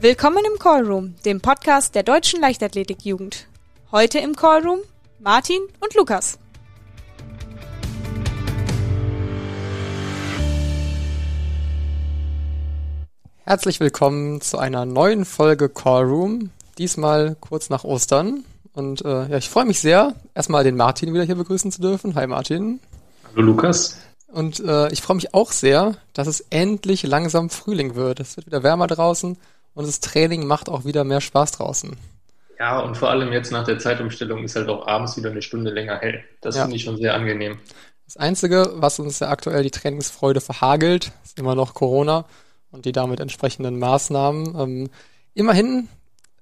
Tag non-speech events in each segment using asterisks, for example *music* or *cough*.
Willkommen im Callroom, dem Podcast der deutschen Leichtathletikjugend. Heute im Callroom Martin und Lukas. Herzlich willkommen zu einer neuen Folge Callroom. Diesmal kurz nach Ostern. Und äh, ja, ich freue mich sehr, erstmal den Martin wieder hier begrüßen zu dürfen. Hi Martin. Hallo Lukas. Und äh, ich freue mich auch sehr, dass es endlich langsam Frühling wird. Es wird wieder wärmer draußen und das Training macht auch wieder mehr Spaß draußen. Ja, und vor allem jetzt nach der Zeitumstellung ist halt auch abends wieder eine Stunde länger hell. Das ja. finde ich schon sehr angenehm. Das Einzige, was uns ja aktuell die Trainingsfreude verhagelt, ist immer noch Corona und die damit entsprechenden Maßnahmen. Ähm, immerhin,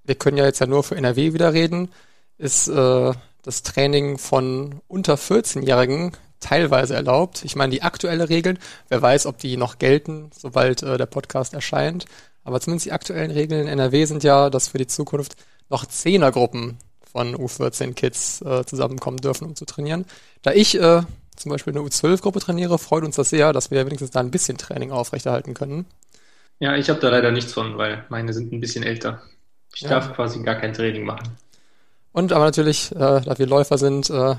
wir können ja jetzt ja nur für NRW wieder reden, ist äh, das Training von unter 14-Jährigen teilweise erlaubt. Ich meine, die aktuelle Regeln, wer weiß, ob die noch gelten, sobald äh, der Podcast erscheint. Aber zumindest die aktuellen Regeln in NRW sind ja, dass für die Zukunft noch Zehnergruppen von U14-Kids äh, zusammenkommen dürfen, um zu trainieren. Da ich äh, zum Beispiel eine U12-Gruppe trainiere, freut uns das sehr, dass wir wenigstens da ein bisschen Training aufrechterhalten können. Ja, ich habe da leider nichts von, weil meine sind ein bisschen älter. Ich ja. darf quasi gar kein Training machen. Und aber natürlich, äh, da wir Läufer sind, äh,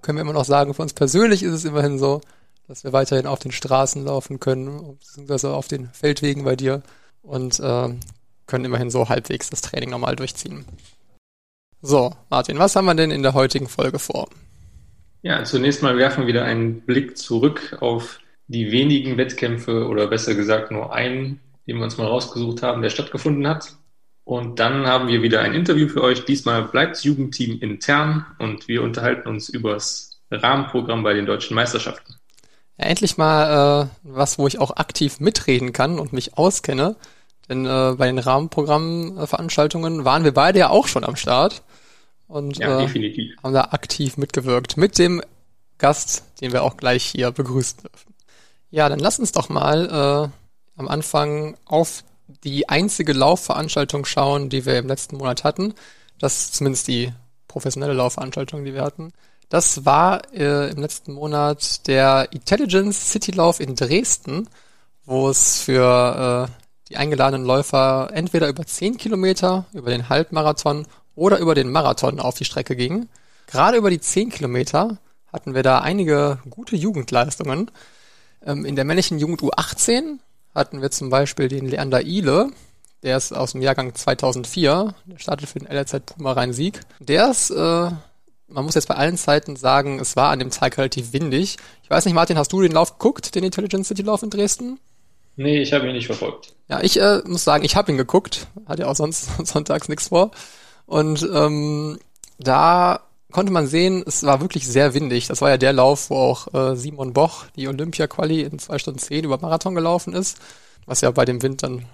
können wir immer noch sagen, für uns persönlich ist es immerhin so, dass wir weiterhin auf den Straßen laufen können, beziehungsweise auf den Feldwegen bei dir und äh, können immerhin so halbwegs das Training normal durchziehen. So, Martin, was haben wir denn in der heutigen Folge vor? Ja, zunächst mal werfen wir wieder einen Blick zurück auf die wenigen Wettkämpfe oder besser gesagt nur einen, den wir uns mal rausgesucht haben, der stattgefunden hat. Und dann haben wir wieder ein Interview für euch. Diesmal bleibt Jugendteam intern und wir unterhalten uns über das Rahmenprogramm bei den deutschen Meisterschaften. Ja, endlich mal äh, was, wo ich auch aktiv mitreden kann und mich auskenne. Denn äh, bei den Rahmenprogrammveranstaltungen waren wir beide ja auch schon am Start und ja, äh, haben da aktiv mitgewirkt mit dem Gast, den wir auch gleich hier begrüßen dürfen. Ja, dann lass uns doch mal äh, am Anfang auf die einzige Laufveranstaltung schauen, die wir im letzten Monat hatten. Das ist zumindest die professionelle Laufveranstaltung, die wir hatten. Das war äh, im letzten Monat der Intelligence City Lauf in Dresden, wo es für äh, die eingeladenen Läufer entweder über 10 Kilometer, über den Halbmarathon oder über den Marathon auf die Strecke ging. Gerade über die 10 Kilometer hatten wir da einige gute Jugendleistungen. Ähm, in der männlichen Jugend U18 hatten wir zum Beispiel den Leander Ile, der ist aus dem Jahrgang 2004, der startet für den LRZ Puma Rhein-Sieg. Der ist, äh, man muss jetzt bei allen Zeiten sagen, es war an dem Tag relativ windig. Ich weiß nicht, Martin, hast du den Lauf geguckt, den Intelligent City Lauf in Dresden? Nee, ich habe ihn nicht verfolgt. Ja, ich äh, muss sagen, ich habe ihn geguckt. Hat ja auch sonst *laughs* sonntags nichts vor. Und ähm, da konnte man sehen, es war wirklich sehr windig. Das war ja der Lauf, wo auch äh, Simon Boch die Olympia-Quali in zwei Stunden zehn über Marathon gelaufen ist, was ja bei dem Wind dann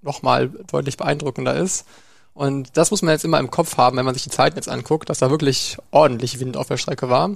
nochmal deutlich beeindruckender ist. Und das muss man jetzt immer im Kopf haben, wenn man sich die Zeiten jetzt anguckt, dass da wirklich ordentlich Wind auf der Strecke war.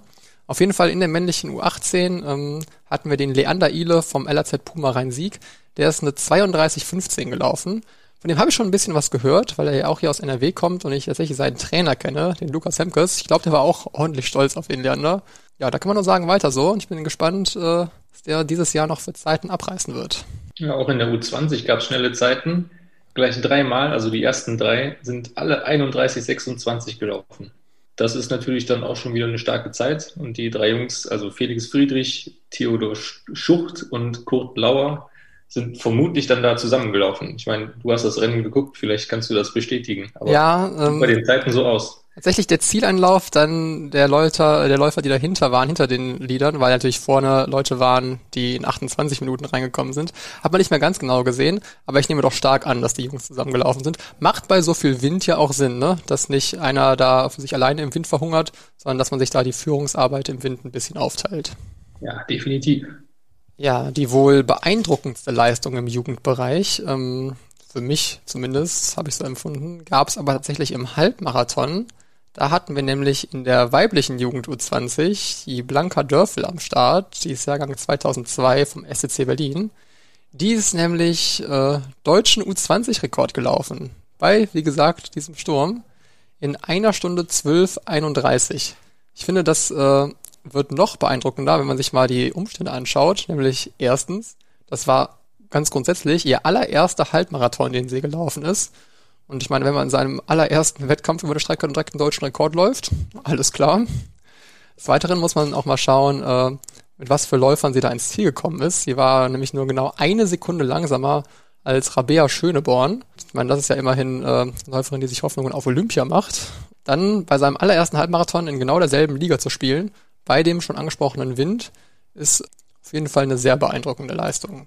Auf jeden Fall in der männlichen U18 ähm, hatten wir den Leander Ile vom LAZ Puma Rhein-Sieg. Der ist eine 32,15 gelaufen. Von dem habe ich schon ein bisschen was gehört, weil er ja auch hier aus NRW kommt und ich tatsächlich seinen Trainer kenne, den Lukas Hemkes. Ich glaube, der war auch ordentlich stolz auf den Lerner. Ja, da kann man nur sagen, weiter so. Und ich bin gespannt, äh, was der dieses Jahr noch für Zeiten abreißen wird. Ja, auch in der U20 gab es schnelle Zeiten. Gleich dreimal, also die ersten drei, sind alle 31,26 gelaufen. Das ist natürlich dann auch schon wieder eine starke Zeit. Und die drei Jungs, also Felix Friedrich, Theodor Schucht und Kurt Lauer, sind vermutlich dann da zusammengelaufen. Ich meine, du hast das Rennen geguckt, vielleicht kannst du das bestätigen. Aber ja, ähm, bei den Zeiten so aus. Tatsächlich der Zieleinlauf dann der Läufer, der Läufer, die dahinter waren, hinter den Liedern, weil natürlich vorne Leute waren, die in 28 Minuten reingekommen sind. Hat man nicht mehr ganz genau gesehen, aber ich nehme doch stark an, dass die Jungs zusammengelaufen sind. Macht bei so viel Wind ja auch Sinn, ne? Dass nicht einer da für sich alleine im Wind verhungert, sondern dass man sich da die Führungsarbeit im Wind ein bisschen aufteilt. Ja, definitiv. Ja, die wohl beeindruckendste Leistung im Jugendbereich, ähm, für mich zumindest, habe ich so empfunden, gab es aber tatsächlich im Halbmarathon. Da hatten wir nämlich in der weiblichen Jugend U20 die Blanka Dörfel am Start, die ist Jahrgang 2002 vom SCC Berlin. Die ist nämlich äh, deutschen U20-Rekord gelaufen. Bei, wie gesagt, diesem Sturm. In einer Stunde 12,31. Ich finde, das äh, wird noch beeindruckender, wenn man sich mal die Umstände anschaut. Nämlich erstens, das war ganz grundsätzlich ihr allererster Halbmarathon, den sie gelaufen ist. Und ich meine, wenn man in seinem allerersten Wettkampf über die Strecke direkt einen deutschen Rekord läuft, alles klar. Des Weiteren muss man auch mal schauen, äh, mit was für Läufern sie da ins Ziel gekommen ist. Sie war nämlich nur genau eine Sekunde langsamer als Rabea Schöneborn. Ich meine, das ist ja immerhin äh, eine Läuferin, die sich Hoffnungen auf Olympia macht. Dann bei seinem allerersten Halbmarathon in genau derselben Liga zu spielen, bei dem schon angesprochenen Wind, ist auf jeden Fall eine sehr beeindruckende Leistung.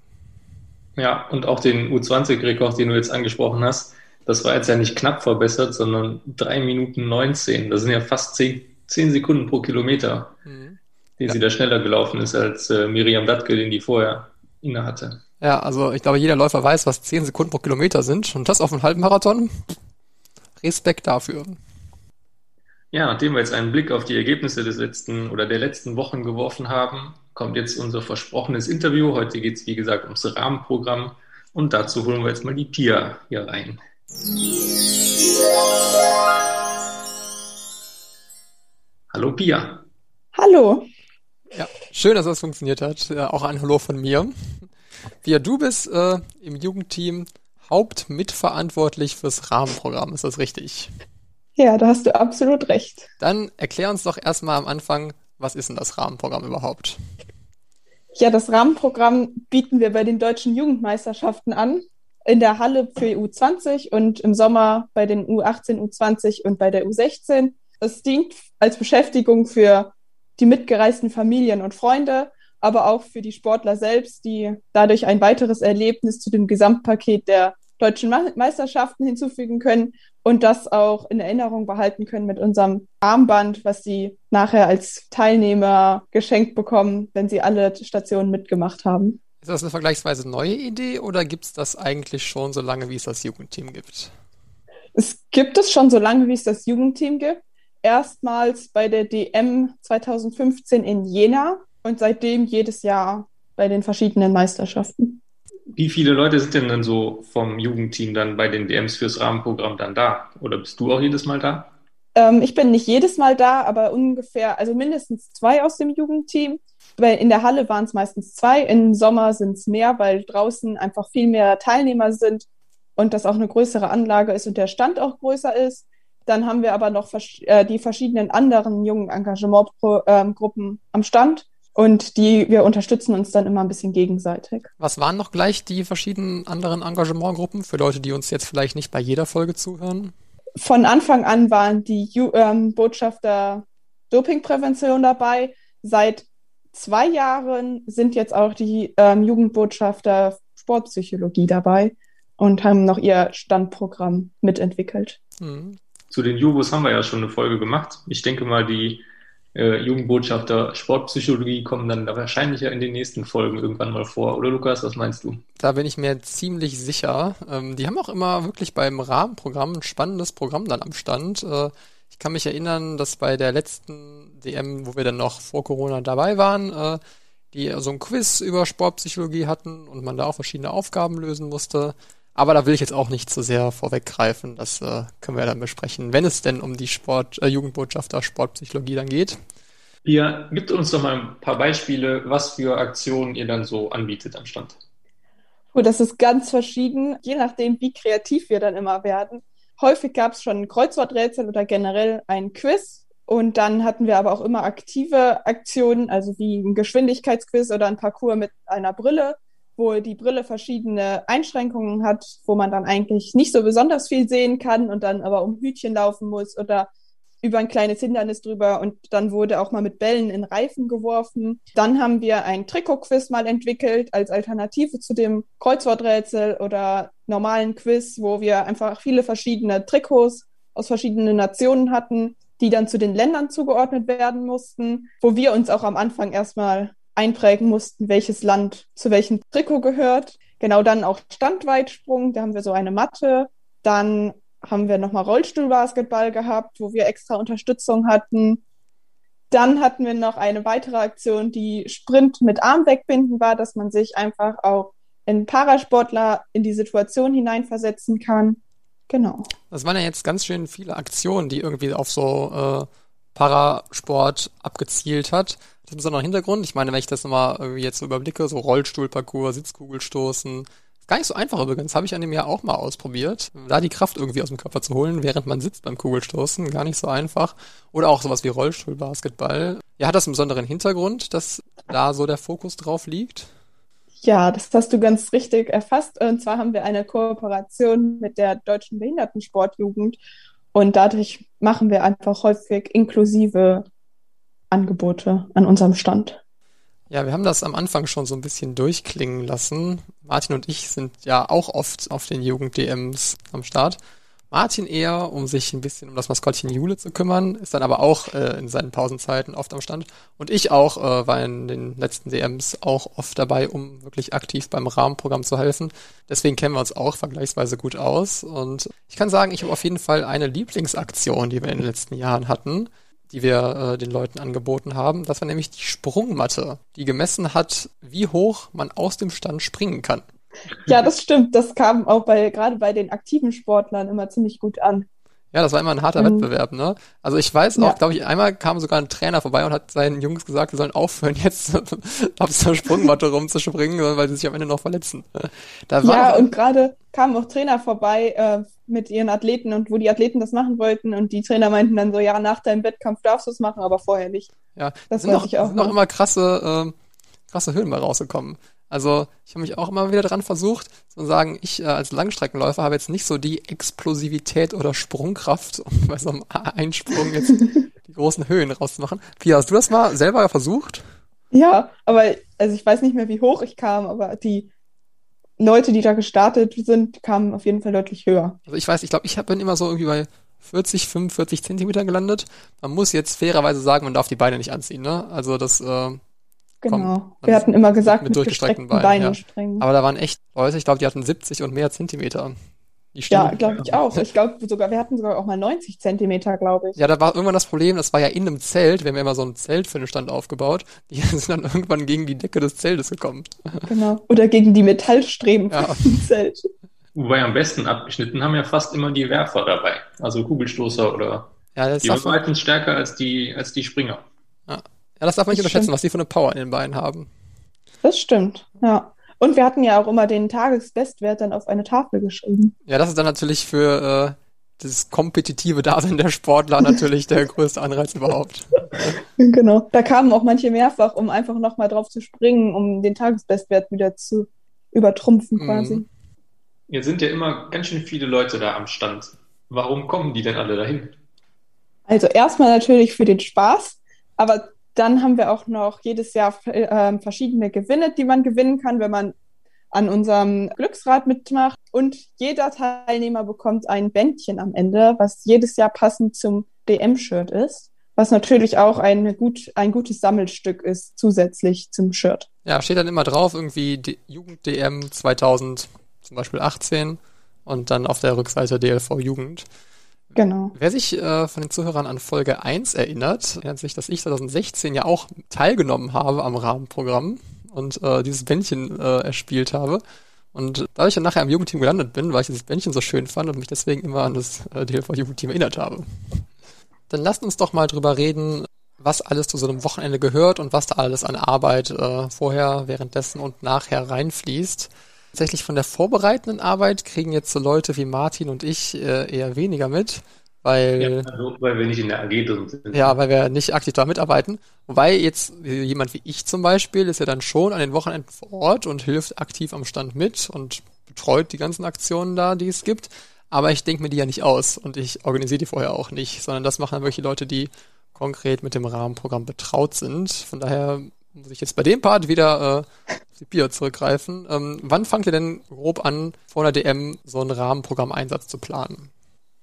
Ja, und auch den U20-Rekord, den du jetzt angesprochen hast, das war jetzt ja nicht knapp verbessert, sondern 3 Minuten 19. Das sind ja fast 10, 10 Sekunden pro Kilometer, mhm. den ja. sie da schneller gelaufen ist als äh, Miriam Dattke, den die vorher inne hatte. Ja, also ich glaube, jeder Läufer weiß, was 10 Sekunden pro Kilometer sind. Und das auf einem halben Marathon. Respekt dafür. Ja, nachdem wir jetzt einen Blick auf die Ergebnisse des letzten oder der letzten Wochen geworfen haben, kommt jetzt unser versprochenes Interview. Heute geht es, wie gesagt, ums Rahmenprogramm. Und dazu holen wir jetzt mal die Pia hier rein. Hallo Pia. Hallo. Ja, schön, dass das funktioniert hat. Ja, auch ein Hallo von mir. Pia, du bist äh, im Jugendteam hauptmitverantwortlich fürs Rahmenprogramm. Ist das richtig? Ja, da hast du absolut recht. Dann erklär uns doch erstmal am Anfang, was ist denn das Rahmenprogramm überhaupt? Ja, das Rahmenprogramm bieten wir bei den deutschen Jugendmeisterschaften an. In der Halle für U20 und im Sommer bei den U18, U20 und bei der U16. Es dient als Beschäftigung für die mitgereisten Familien und Freunde, aber auch für die Sportler selbst, die dadurch ein weiteres Erlebnis zu dem Gesamtpaket der deutschen Meisterschaften hinzufügen können und das auch in Erinnerung behalten können mit unserem Armband, was sie nachher als Teilnehmer geschenkt bekommen, wenn sie alle Stationen mitgemacht haben. Ist das eine vergleichsweise neue Idee oder gibt es das eigentlich schon so lange, wie es das Jugendteam gibt? Es gibt es schon so lange, wie es das Jugendteam gibt. Erstmals bei der DM 2015 in Jena und seitdem jedes Jahr bei den verschiedenen Meisterschaften. Wie viele Leute sind denn dann so vom Jugendteam dann bei den DMs fürs Rahmenprogramm dann da? Oder bist du auch jedes Mal da? Ähm, ich bin nicht jedes Mal da, aber ungefähr, also mindestens zwei aus dem Jugendteam. In der Halle waren es meistens zwei, im Sommer sind es mehr, weil draußen einfach viel mehr Teilnehmer sind und das auch eine größere Anlage ist und der Stand auch größer ist. Dann haben wir aber noch äh, die verschiedenen anderen jungen Engagementgruppen ähm, am Stand und die, wir unterstützen uns dann immer ein bisschen gegenseitig. Was waren noch gleich die verschiedenen anderen Engagementgruppen für Leute, die uns jetzt vielleicht nicht bei jeder Folge zuhören? Von Anfang an waren die Ju ähm, Botschafter Dopingprävention dabei. Seit zwei Jahren sind jetzt auch die ähm, Jugendbotschafter Sportpsychologie dabei und haben noch ihr Standprogramm mitentwickelt. Mhm. Zu den Jubos haben wir ja schon eine Folge gemacht. Ich denke mal, die äh, Jugendbotschafter Sportpsychologie kommen dann da wahrscheinlich ja in den nächsten Folgen irgendwann mal vor. Oder Lukas, was meinst du? Da bin ich mir ziemlich sicher. Ähm, die haben auch immer wirklich beim Rahmenprogramm ein spannendes Programm dann am Stand. Äh, ich kann mich erinnern, dass bei der letzten DM, wo wir dann noch vor Corona dabei waren, äh, die so ein Quiz über Sportpsychologie hatten und man da auch verschiedene Aufgaben lösen musste. Aber da will ich jetzt auch nicht zu so sehr vorweggreifen. Das äh, können wir dann besprechen, wenn es denn um die Sport, äh, Jugendbotschafter Sportpsychologie dann geht. Ihr gibt uns doch mal ein paar Beispiele, was für Aktionen ihr dann so anbietet am Stand. Gut, das ist ganz verschieden, je nachdem, wie kreativ wir dann immer werden. Häufig gab es schon ein Kreuzworträtsel oder generell ein Quiz. Und dann hatten wir aber auch immer aktive Aktionen, also wie ein Geschwindigkeitsquiz oder ein Parcours mit einer Brille wo die Brille verschiedene Einschränkungen hat, wo man dann eigentlich nicht so besonders viel sehen kann und dann aber um Hütchen laufen muss oder über ein kleines Hindernis drüber und dann wurde auch mal mit Bällen in Reifen geworfen. Dann haben wir ein Trikot-Quiz mal entwickelt als Alternative zu dem Kreuzworträtsel oder normalen Quiz, wo wir einfach viele verschiedene Trikots aus verschiedenen Nationen hatten, die dann zu den Ländern zugeordnet werden mussten, wo wir uns auch am Anfang erstmal einprägen mussten, welches Land zu welchem Trikot gehört. Genau dann auch Standweitsprung, da haben wir so eine Matte. Dann haben wir nochmal Rollstuhlbasketball gehabt, wo wir extra Unterstützung hatten. Dann hatten wir noch eine weitere Aktion, die Sprint mit Arm wegbinden war, dass man sich einfach auch in Parasportler in die Situation hineinversetzen kann. Genau. Das waren ja jetzt ganz schön viele Aktionen, die irgendwie auf so äh, Parasport abgezielt hat. Das ist ein besonderer Hintergrund. Ich meine, wenn ich das nochmal jetzt so überblicke, so Rollstuhlparcours, Sitzkugelstoßen, Gar nicht so einfach übrigens, habe ich an dem Jahr auch mal ausprobiert. Da die Kraft irgendwie aus dem Körper zu holen, während man sitzt beim Kugelstoßen, gar nicht so einfach. Oder auch sowas wie Rollstuhlbasketball. Ja, hat das einen besonderen Hintergrund, dass da so der Fokus drauf liegt? Ja, das hast du ganz richtig erfasst. Und zwar haben wir eine Kooperation mit der Deutschen Behindertensportjugend und dadurch machen wir einfach häufig inklusive Angebote an unserem Stand. Ja, wir haben das am Anfang schon so ein bisschen durchklingen lassen. Martin und ich sind ja auch oft auf den Jugend-DMs am Start. Martin eher, um sich ein bisschen um das Maskottchen Jule zu kümmern, ist dann aber auch äh, in seinen Pausenzeiten oft am Stand. Und ich auch äh, war in den letzten DMs auch oft dabei, um wirklich aktiv beim Rahmenprogramm zu helfen. Deswegen kennen wir uns auch vergleichsweise gut aus. Und ich kann sagen, ich habe auf jeden Fall eine Lieblingsaktion, die wir in den letzten Jahren hatten die wir äh, den Leuten angeboten haben. Das war nämlich die Sprungmatte, die gemessen hat, wie hoch man aus dem Stand springen kann. Ja, das stimmt. Das kam auch bei gerade bei den aktiven Sportlern immer ziemlich gut an. Ja, das war immer ein harter mhm. Wettbewerb, ne? Also ich weiß auch, ja. glaube ich, einmal kam sogar ein Trainer vorbei und hat seinen Jungs gesagt, sie sollen aufhören, jetzt *laughs* auf so Sprungmatte rumzuspringen, weil sie sich am Ende noch verletzen. Da ja, und gerade kamen auch Trainer vorbei äh, mit ihren Athleten und wo die Athleten das machen wollten und die Trainer meinten dann so, ja, nach deinem Wettkampf darfst du es machen, aber vorher nicht. Ja, das sind noch, ich auch sind noch immer krasse, äh, krasse Höhen mal rausgekommen. Also ich habe mich auch immer wieder dran versucht, zu sagen, ich äh, als Langstreckenläufer habe jetzt nicht so die Explosivität oder Sprungkraft, *laughs* um bei so einem Einsprung jetzt die großen Höhen rauszumachen. Pia, hast du das mal selber versucht? Ja, aber also ich weiß nicht mehr, wie hoch ich kam, aber die Leute, die da gestartet sind, kamen auf jeden Fall deutlich höher. Also ich weiß, ich glaube, ich bin immer so irgendwie bei 40, 45 Zentimeter gelandet. Man muss jetzt fairerweise sagen, man darf die Beine nicht anziehen, ne? Also das äh, Genau. Wir hatten immer gesagt, mit, mit durchgestreckten Beinen. Beinen ja. springen. Aber da waren echt Leute, ich glaube, die hatten 70 und mehr Zentimeter. ja, glaube ich auch. Ich glaube sogar, wir hatten sogar auch mal 90 Zentimeter, glaube ich. Ja, da war irgendwann das Problem, das war ja in einem Zelt. Wir haben ja immer so ein Zelt für den Stand aufgebaut. Die *laughs* sind dann irgendwann gegen die Decke des Zeltes gekommen. Genau. Oder gegen die Metallstreben ja. vom *laughs* Zelt. Wobei am besten abgeschnitten haben ja fast immer die Werfer dabei. Also Kugelstoßer oder. Ja, das die waren meistens stärker als die, als die Springer. Ja. Das darf man nicht unterschätzen, was die für eine Power in den Beinen haben. Das stimmt, ja. Und wir hatten ja auch immer den Tagesbestwert dann auf eine Tafel geschrieben. Ja, das ist dann natürlich für äh, das kompetitive Dasein der Sportler natürlich der größte Anreiz überhaupt. *laughs* Genau. Da kamen auch manche mehrfach, um einfach nochmal drauf zu springen, um den Tagesbestwert wieder zu übertrumpfen mhm. quasi. Mhm. Jetzt sind ja immer ganz schön viele Leute da am Stand. Warum kommen die denn alle dahin? Also erstmal natürlich für den Spaß, aber dann haben wir auch noch jedes Jahr äh, verschiedene Gewinne, die man gewinnen kann, wenn man an unserem Glücksrad mitmacht. Und jeder Teilnehmer bekommt ein Bändchen am Ende, was jedes Jahr passend zum DM-Shirt ist. Was natürlich auch ein, gut, ein gutes Sammelstück ist, zusätzlich zum Shirt. Ja, steht dann immer drauf, irgendwie Jugend-DM 2000, zum Beispiel 18 und dann auf der Rückseite DLV Jugend. Genau. Wer sich äh, von den Zuhörern an Folge 1 erinnert, erinnert sich, dass ich 2016 ja auch teilgenommen habe am Rahmenprogramm und äh, dieses Bändchen äh, erspielt habe. Und da ich dann nachher am Jugendteam gelandet bin, weil ich dieses Bändchen so schön fand und mich deswegen immer an das äh, DLV-Jugendteam erinnert habe. Dann lasst uns doch mal drüber reden, was alles zu so einem Wochenende gehört und was da alles an Arbeit äh, vorher, währenddessen und nachher reinfließt tatsächlich von der vorbereitenden Arbeit kriegen jetzt so Leute wie Martin und ich äh, eher weniger mit, weil, ja, also, weil wir nicht in der AG drin sind. Ja, weil wir nicht aktiv da mitarbeiten. Wobei jetzt jemand wie ich zum Beispiel ist ja dann schon an den Wochenenden vor Ort und hilft aktiv am Stand mit und betreut die ganzen Aktionen da, die es gibt. Aber ich denke mir die ja nicht aus und ich organisiere die vorher auch nicht, sondern das machen dann wirklich Leute, die konkret mit dem Rahmenprogramm betraut sind. Von daher muss ich jetzt bei dem Part wieder äh, auf die Bier zurückgreifen. Ähm, wann fangt ihr denn grob an, vor der DM so einen Rahmenprogrammeinsatz zu planen?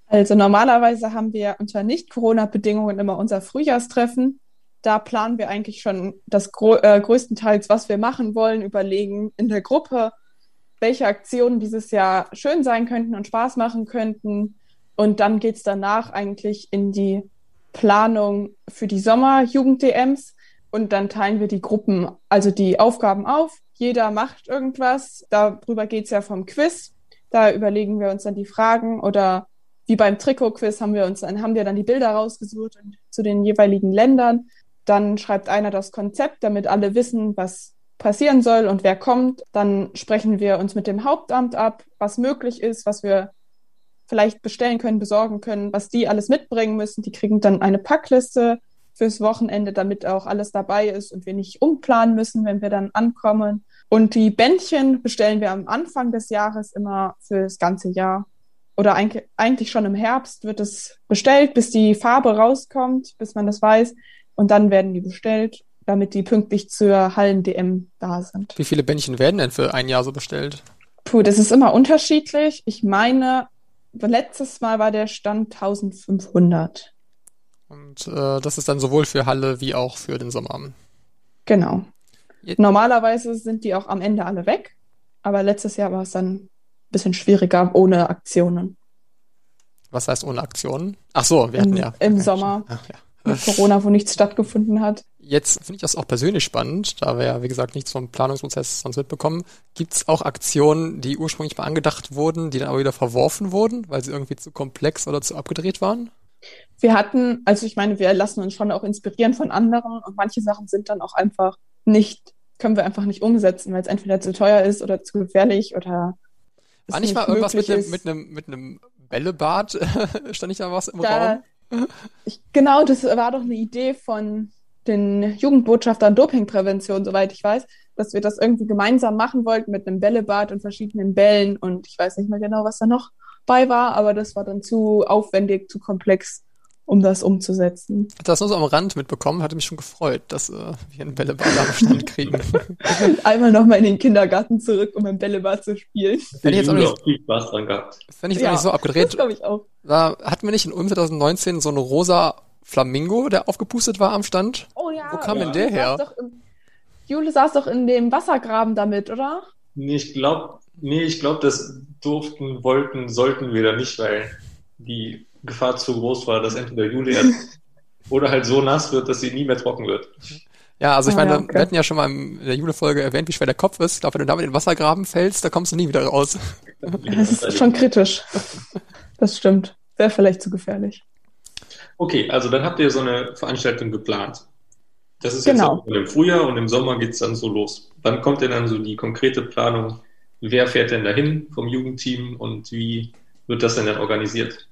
Also normalerweise haben wir unter Nicht-Corona-Bedingungen immer unser Frühjahrstreffen. Da planen wir eigentlich schon das äh, größtenteils, was wir machen wollen, überlegen in der Gruppe, welche Aktionen dieses Jahr schön sein könnten und Spaß machen könnten. Und dann geht's danach eigentlich in die Planung für die Sommer-Jugend-DMs. Und dann teilen wir die Gruppen, also die Aufgaben auf. Jeder macht irgendwas. Darüber geht's ja vom Quiz. Da überlegen wir uns dann die Fragen oder wie beim Trikot-Quiz haben wir uns dann, haben wir dann die Bilder rausgesucht und zu den jeweiligen Ländern. Dann schreibt einer das Konzept, damit alle wissen, was passieren soll und wer kommt. Dann sprechen wir uns mit dem Hauptamt ab, was möglich ist, was wir vielleicht bestellen können, besorgen können, was die alles mitbringen müssen. Die kriegen dann eine Packliste fürs Wochenende, damit auch alles dabei ist und wir nicht umplanen müssen, wenn wir dann ankommen. Und die Bändchen bestellen wir am Anfang des Jahres immer fürs ganze Jahr. Oder eigentlich schon im Herbst wird es bestellt, bis die Farbe rauskommt, bis man das weiß. Und dann werden die bestellt, damit die pünktlich zur Hallen-DM da sind. Wie viele Bändchen werden denn für ein Jahr so bestellt? Puh, das ist immer unterschiedlich. Ich meine, letztes Mal war der Stand 1500. Und äh, das ist dann sowohl für Halle wie auch für den Sommer. Genau. Jetzt. Normalerweise sind die auch am Ende alle weg, aber letztes Jahr war es dann ein bisschen schwieriger ohne Aktionen. Was heißt ohne Aktionen? Ach so, wir hatten Im, ja. Im Sommer. Ach, ja. Mit Corona, wo nichts stattgefunden hat. Jetzt finde ich das auch persönlich spannend, da wir ja, wie gesagt, nichts vom Planungsprozess sonst mitbekommen. Gibt es auch Aktionen, die ursprünglich mal angedacht wurden, die dann aber wieder verworfen wurden, weil sie irgendwie zu komplex oder zu abgedreht waren? Wir hatten, also ich meine, wir lassen uns schon auch inspirieren von anderen und manche Sachen sind dann auch einfach nicht, können wir einfach nicht umsetzen, weil es entweder zu teuer ist oder zu gefährlich oder war nicht mal irgendwas mit einem, mit einem, mit einem Bällebad? *laughs* Stand nicht da was im da, Raum? *laughs* Ich, genau, das war doch eine Idee von den Jugendbotschaftern Dopingprävention, soweit ich weiß, dass wir das irgendwie gemeinsam machen wollten mit einem Bällebad und verschiedenen Bällen und ich weiß nicht mehr genau, was da noch bei war, aber das war dann zu aufwendig, zu komplex, um das umzusetzen. Hat das nur so am Rand mitbekommen, hatte mich schon gefreut, dass äh, wir einen Bällebad am Stand kriegen. *laughs* Einmal nochmal in den Kindergarten zurück, um ein Bällebad zu spielen. Wenn ich jetzt auch nicht, viel Spaß dran gehabt. Wenn ich jetzt ja, auch nicht so abgedreht. Das ich auch. Da hatten wir nicht in Ulm 2019 so eine rosa Flamingo, der aufgepustet war am Stand? Oh ja. Wo kam ja. denn der her? Im, Jule saß doch in dem Wassergraben damit, oder? Nee, ich glaube, nee, ich glaube, das durften, wollten, sollten wir da nicht, weil die Gefahr zu groß war, dass entweder Julia *laughs* oder halt so nass wird, dass sie nie mehr trocken wird. Ja, also ich ah, meine, ja, okay. wir hatten ja schon mal in der Jule-Folge erwähnt, wie schwer der Kopf ist. Ich glaube, wenn du damit in den Wassergraben fällst, da kommst du nie wieder raus. *laughs* Das ist schon kritisch. Das stimmt. Wäre vielleicht zu gefährlich. Okay, also dann habt ihr so eine Veranstaltung geplant. Das ist genau. jetzt im Frühjahr und im Sommer geht es dann so los. Wann kommt denn dann so die konkrete Planung? Wer fährt denn dahin vom Jugendteam und wie wird das denn dann organisiert?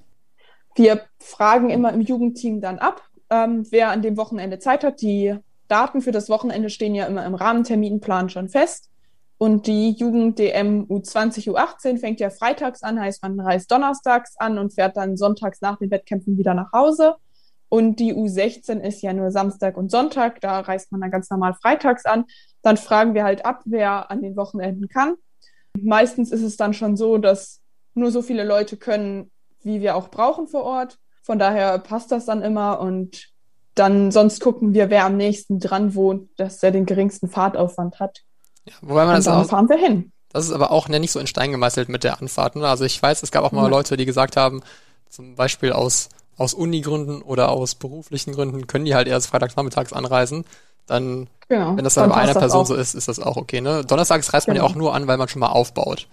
Wir fragen immer im Jugendteam dann ab, ähm, wer an dem Wochenende Zeit hat. Die Daten für das Wochenende stehen ja immer im Rahmenterminplan schon fest. Und die Jugend-DM U20, U18 fängt ja freitags an, heißt man reist donnerstags an und fährt dann sonntags nach den Wettkämpfen wieder nach Hause. Und die U16 ist ja nur Samstag und Sonntag, da reist man dann ganz normal freitags an. Dann fragen wir halt ab, wer an den Wochenenden kann. Meistens ist es dann schon so, dass nur so viele Leute können, wie wir auch brauchen vor Ort. Von daher passt das dann immer und dann sonst gucken wir, wer am nächsten dran wohnt, dass er den geringsten Fahrtaufwand hat. Ja, wobei man und das dann auch, fahren wir hin. Das ist aber auch ne, nicht so in Stein gemeißelt mit der Anfahrt. Ne? Also ich weiß, es gab auch mal ja. Leute, die gesagt haben, zum Beispiel aus, aus Uni-Gründen oder aus beruflichen Gründen können die halt erst freitags nachmittags anreisen. Dann, genau, wenn das dann, dann bei einer Person so ist, ist das auch okay. Ne? Donnerstags reist genau. man ja genau. auch nur an, weil man schon mal aufbaut.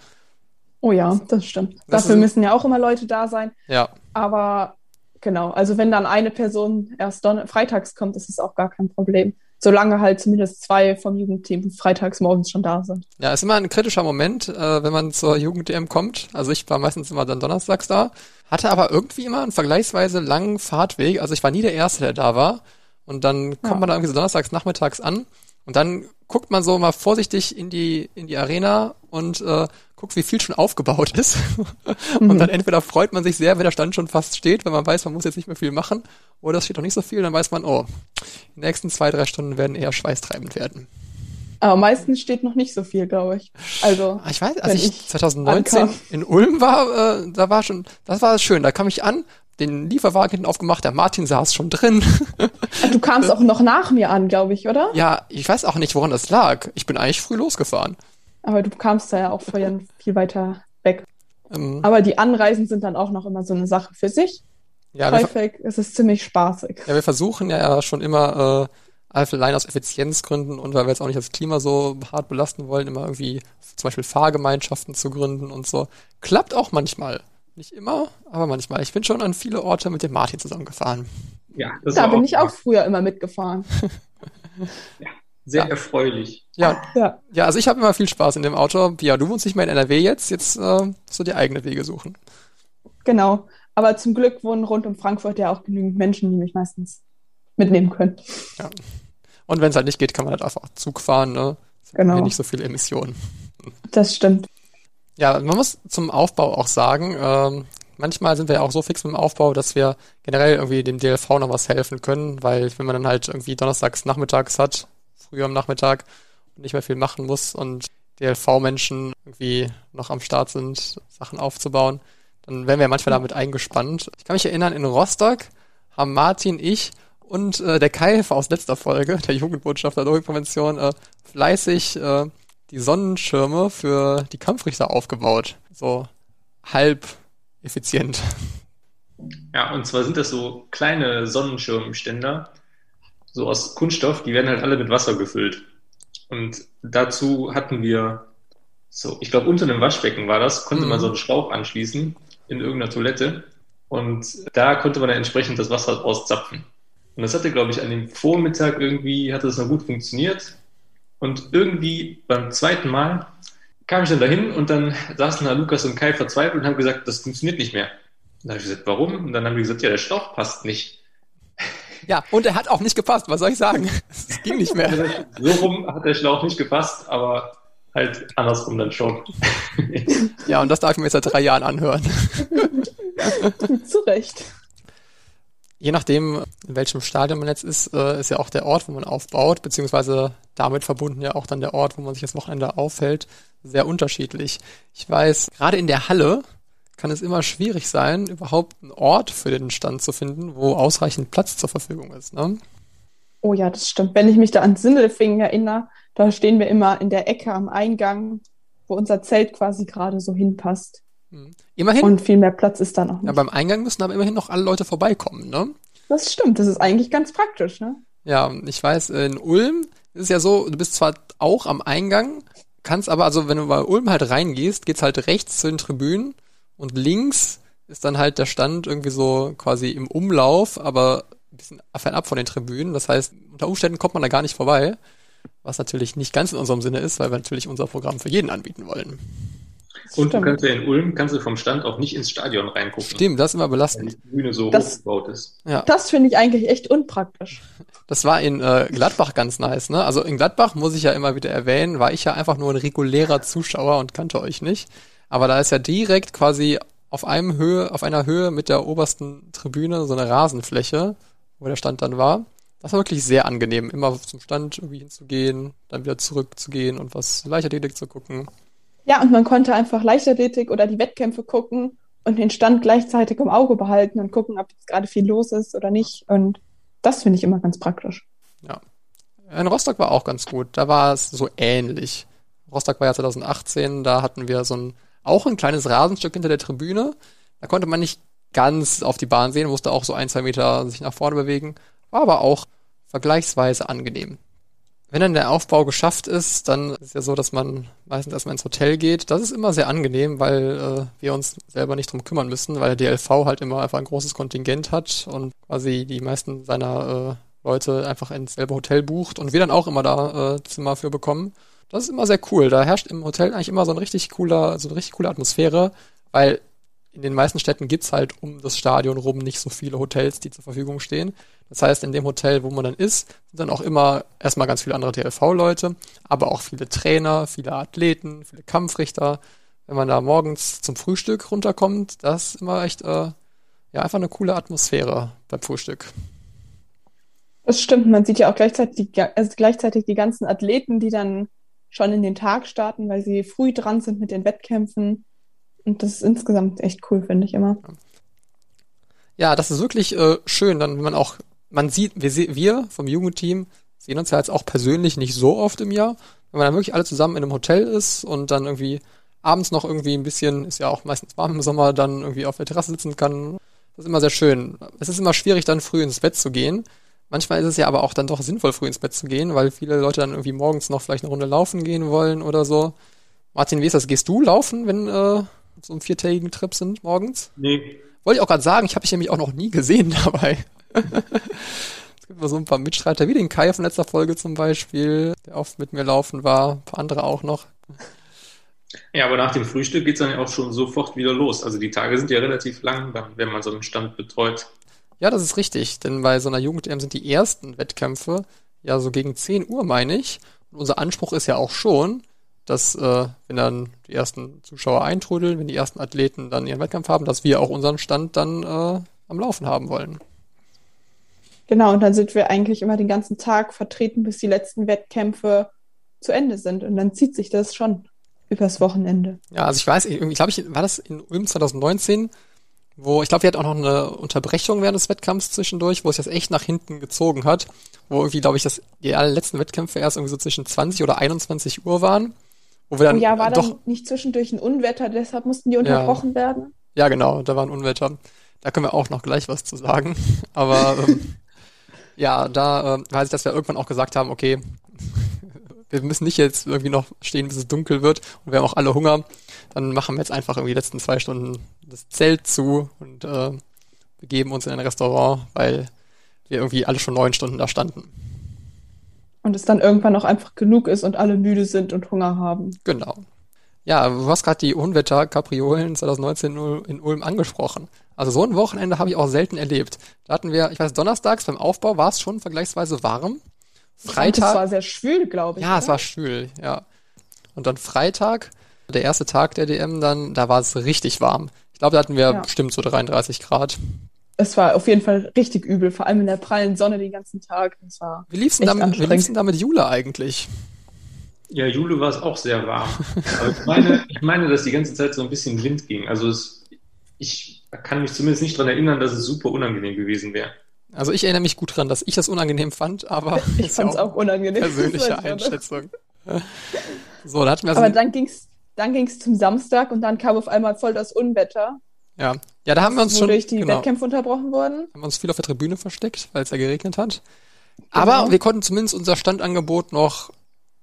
Oh ja, das stimmt. Das Dafür müssen ja auch immer Leute da sein. Ja. Aber genau, also wenn dann eine Person erst Don freitags kommt, ist es auch gar kein Problem. Solange halt zumindest zwei vom Jugendteam freitags morgens schon da sind. Ja, ist immer ein kritischer Moment, äh, wenn man zur Jugend-DM kommt. Also ich war meistens immer dann donnerstags da, hatte aber irgendwie immer einen vergleichsweise langen Fahrtweg. Also ich war nie der Erste, der da war. Und dann kommt ja. man da irgendwie so donnerstags nachmittags an und dann guckt man so mal vorsichtig in die, in die Arena und äh, guckt, wie viel schon aufgebaut ist. *laughs* und mhm. dann entweder freut man sich sehr, wenn der Stand schon fast steht, weil man weiß, man muss jetzt nicht mehr viel machen, oder es steht noch nicht so viel, dann weiß man, oh, die nächsten zwei, drei Stunden werden eher schweißtreibend werden. Aber meistens steht noch nicht so viel, glaube ich. Also ah, ich weiß, als ich, ich 2019 ankam. in Ulm war, äh, da war schon, das war schön. Da kam ich an, den Lieferwagen hinten aufgemacht, der Martin saß schon drin. Du kamst auch noch nach mir an, glaube ich, oder? Ja, ich weiß auch nicht, woran das lag. Ich bin eigentlich früh losgefahren. Aber du kamst da ja auch vorher viel weiter weg. Ähm, Aber die Anreisen sind dann auch noch immer so eine Sache für sich. Ja, Häufig ist es ziemlich spaßig. Ja, wir versuchen ja schon immer, äh, allein aus Effizienzgründen und weil wir jetzt auch nicht das Klima so hart belasten wollen, immer irgendwie zum Beispiel Fahrgemeinschaften zu gründen und so. Klappt auch manchmal. Nicht immer, aber manchmal. Ich bin schon an viele Orte mit dem Martin zusammengefahren. Ja, das da bin ich auch früher immer mitgefahren. *laughs* ja, sehr ja. erfreulich. Ja, ja. ja also ich habe immer viel Spaß in dem Auto. Ja, du wohnst nicht mehr in NRW jetzt, jetzt äh, du dir eigene Wege suchen. Genau, aber zum Glück wohnen rund um Frankfurt ja auch genügend Menschen, die mich meistens mitnehmen können. Ja. Und wenn es halt nicht geht, kann man halt einfach Zug fahren, ne? Genau. Nicht so viele Emissionen. Das stimmt. Ja, man muss zum Aufbau auch sagen, ähm, manchmal sind wir ja auch so fix mit dem Aufbau, dass wir generell irgendwie dem DLV noch was helfen können, weil wenn man dann halt irgendwie donnerstags nachmittags hat, früher am Nachmittag und nicht mehr viel machen muss und DLV-Menschen irgendwie noch am Start sind, Sachen aufzubauen, dann werden wir manchmal damit eingespannt. Ich kann mich erinnern, in Rostock haben Martin, ich und äh, der Kai *laughs* aus letzter Folge, der Jugendbotschafter der Drogenprävention, äh, fleißig äh, die Sonnenschirme für die Kampfrichter aufgebaut. So halb effizient. Ja, und zwar sind das so kleine Sonnenschirmständer, so aus Kunststoff, die werden halt alle mit Wasser gefüllt. Und dazu hatten wir so, ich glaube, unter einem Waschbecken war das, konnte mhm. man so einen Schlauch anschließen in irgendeiner Toilette. Und da konnte man dann entsprechend das Wasser auszapfen. Und das hatte, glaube ich, an dem Vormittag irgendwie, hatte das noch gut funktioniert. Und irgendwie beim zweiten Mal kam ich dann dahin und dann saßen da Lukas und Kai verzweifelt und haben gesagt, das funktioniert nicht mehr. Und dann habe ich gesagt, warum? Und dann haben die gesagt, ja, der Schlauch passt nicht. Ja, und er hat auch nicht gepasst, was soll ich sagen? Es ging nicht mehr. *laughs* so rum hat der Schlauch nicht gepasst, aber halt andersrum dann schon. ja, und das darf ich mir jetzt seit drei Jahren anhören. *laughs* Zu Recht je nachdem, in welchem Stadion man jetzt ist, äh, ist ja auch der Ort, wo man aufbaut, beziehungsweise damit verbunden ja auch dann der Ort, wo man sich das Wochenende aufhält, sehr unterschiedlich. Ich weiß, gerade in der Halle kann es immer schwierig sein, überhaupt einen Ort für den Stand zu finden, wo ausreichend Platz zur Verfügung ist. Ne? Oh ja, das stimmt. Wenn ich mich da an Sindelfingen erinnere, da stehen wir immer in der Ecke am Eingang, wo unser Zelt quasi gerade so hinpasst. Hm. Immerhin. Und viel mehr Platz ist da noch nicht. Ja, beim Eingang müssen aber immerhin noch alle Leute vorbeikommen, ne? Das stimmt, das ist eigentlich ganz praktisch, ne? Ja, ich weiß, in Ulm ist es ja so, du bist zwar auch am Eingang, kannst aber, also wenn du bei Ulm halt reingehst, geht's halt rechts zu den Tribünen und links ist dann halt der Stand irgendwie so quasi im Umlauf, aber ein bisschen fernab von den Tribünen. Das heißt, unter Umständen kommt man da gar nicht vorbei, was natürlich nicht ganz in unserem Sinne ist, weil wir natürlich unser Programm für jeden anbieten wollen. Und du kannst ja in Ulm, kannst du vom Stand auch nicht ins Stadion reingucken. Stimmt, das ist immer belastend. Wenn die Bühne so das, hochgebaut ist. Ja. Das finde ich eigentlich echt unpraktisch. Das war in äh, Gladbach ganz nice, ne? Also in Gladbach, muss ich ja immer wieder erwähnen, war ich ja einfach nur ein regulärer Zuschauer und kannte euch nicht. Aber da ist ja direkt quasi auf einem Höhe, auf einer Höhe mit der obersten Tribüne so eine Rasenfläche, wo der Stand dann war. Das war wirklich sehr angenehm, immer zum Stand irgendwie hinzugehen, dann wieder zurückzugehen und was Leichtathletik zu gucken. Ja, und man konnte einfach Leichtathletik oder die Wettkämpfe gucken und den Stand gleichzeitig im Auge behalten und gucken, ob jetzt gerade viel los ist oder nicht. Und das finde ich immer ganz praktisch. Ja. In Rostock war auch ganz gut. Da war es so ähnlich. Rostock war ja 2018, da hatten wir so ein, auch ein kleines Rasenstück hinter der Tribüne. Da konnte man nicht ganz auf die Bahn sehen, musste auch so ein, zwei Meter sich nach vorne bewegen. War aber auch vergleichsweise angenehm. Wenn dann der Aufbau geschafft ist, dann ist ja so, dass man meistens erstmal ins Hotel geht. Das ist immer sehr angenehm, weil äh, wir uns selber nicht drum kümmern müssen, weil der DLV halt immer einfach ein großes Kontingent hat und quasi die meisten seiner äh, Leute einfach ins selbe Hotel bucht und wir dann auch immer da äh, Zimmer für bekommen. Das ist immer sehr cool. Da herrscht im Hotel eigentlich immer so eine richtig cooler, so eine richtig coole Atmosphäre, weil in den meisten Städten gibt's halt um das Stadion rum nicht so viele Hotels, die zur Verfügung stehen. Das heißt, in dem Hotel, wo man dann ist, sind dann auch immer erstmal ganz viele andere TLV-Leute, aber auch viele Trainer, viele Athleten, viele Kampfrichter. Wenn man da morgens zum Frühstück runterkommt, das ist immer echt, äh, ja, einfach eine coole Atmosphäre beim Frühstück. Das stimmt, man sieht ja auch gleichzeitig die, also gleichzeitig die ganzen Athleten, die dann schon in den Tag starten, weil sie früh dran sind mit den Wettkämpfen. Und das ist insgesamt echt cool, finde ich immer. Ja, das ist wirklich äh, schön, dann wenn man auch, man sieht, wir, wir vom Jugendteam sehen uns ja jetzt auch persönlich nicht so oft im Jahr. Wenn man dann wirklich alle zusammen in einem Hotel ist und dann irgendwie abends noch irgendwie ein bisschen, ist ja auch meistens warm im Sommer, dann irgendwie auf der Terrasse sitzen kann. Das ist immer sehr schön. Es ist immer schwierig, dann früh ins Bett zu gehen. Manchmal ist es ja aber auch dann doch sinnvoll, früh ins Bett zu gehen, weil viele Leute dann irgendwie morgens noch vielleicht eine Runde laufen gehen wollen oder so. Martin, wie ist das? Gehst du laufen, wenn äh, so einen viertägigen Trip sind morgens? Nee, Wollte ich auch gerade sagen, ich habe dich nämlich auch noch nie gesehen *laughs* dabei. es gibt mal so ein paar Mitstreiter, wie den Kai von letzter Folge zum Beispiel, der oft mit mir laufen war, ein paar andere auch noch. Ja, aber nach dem Frühstück geht es dann ja auch schon sofort wieder los. Also die Tage sind ja relativ lang, wenn man so einen Stand betreut. Ja, das ist richtig, denn bei so einer Jugend-EM sind die ersten Wettkämpfe ja so gegen 10 Uhr, meine ich. Und unser Anspruch ist ja auch schon, dass äh, wenn dann die ersten Zuschauer eintrudeln, wenn die ersten Athleten dann ihren Wettkampf haben, dass wir auch unseren Stand dann äh, am Laufen haben wollen. Genau, und dann sind wir eigentlich immer den ganzen Tag vertreten, bis die letzten Wettkämpfe zu Ende sind. Und dann zieht sich das schon übers Wochenende. Ja, also ich weiß, ich glaube, ich war das in Ulm 2019, wo ich glaube, wir hatten auch noch eine Unterbrechung während des Wettkampfs zwischendurch, wo es das echt nach hinten gezogen hat, wo irgendwie, glaube ich, das, die letzten Wettkämpfe erst irgendwie so zwischen 20 oder 21 Uhr waren. Wo wir dann oh ja, war doch, dann nicht zwischendurch ein Unwetter, deshalb mussten die unterbrochen ja, werden? Ja, genau, da war ein Unwetter. Da können wir auch noch gleich was zu sagen. *laughs* Aber ähm, ja, da äh, weiß ich, dass wir irgendwann auch gesagt haben, okay, *laughs* wir müssen nicht jetzt irgendwie noch stehen, bis es dunkel wird und wir haben auch alle Hunger dann machen wir jetzt einfach irgendwie die letzten zwei Stunden das Zelt zu und äh, begeben uns in ein Restaurant, weil wir irgendwie alle schon neun Stunden da standen. Und es dann irgendwann auch einfach genug ist und alle müde sind und Hunger haben. Genau. Ja, du hast gerade die Unwetter-Kapriolen 2019 in Ulm angesprochen. Also so ein Wochenende habe ich auch selten erlebt. Da hatten wir, ich weiß, donnerstags beim Aufbau war es schon vergleichsweise warm. Freitag. Es war sehr schwül, glaube ich. Ja, oder? es war schwül, ja. Und dann Freitag der erste Tag der DM dann, da war es richtig warm. Ich glaube, da hatten wir ja. bestimmt so 33 Grad. Es war auf jeden Fall richtig übel, vor allem in der prallen Sonne den ganzen Tag. Es war wie lief's denn, da, wie lief's denn da mit Jule eigentlich? Ja, Jule war es auch sehr warm. Aber ich meine, ich meine, dass die ganze Zeit so ein bisschen Wind ging. Also es, ich kann mich zumindest nicht daran erinnern, dass es super unangenehm gewesen wäre. Also ich erinnere mich gut daran, dass ich das unangenehm fand, aber *laughs* ich fand es auch, auch unangenehm. Persönliche *laughs* Einschätzung. so, da hatten wir also aber dann ging's dann ging es zum Samstag und dann kam auf einmal voll das Unwetter. Ja, ja, da haben wir uns schon durch die genau, Wettkämpfe unterbrochen wurden. Haben wir uns viel auf der Tribüne versteckt, weil es ja geregnet hat. Aber genau. wir konnten zumindest unser Standangebot noch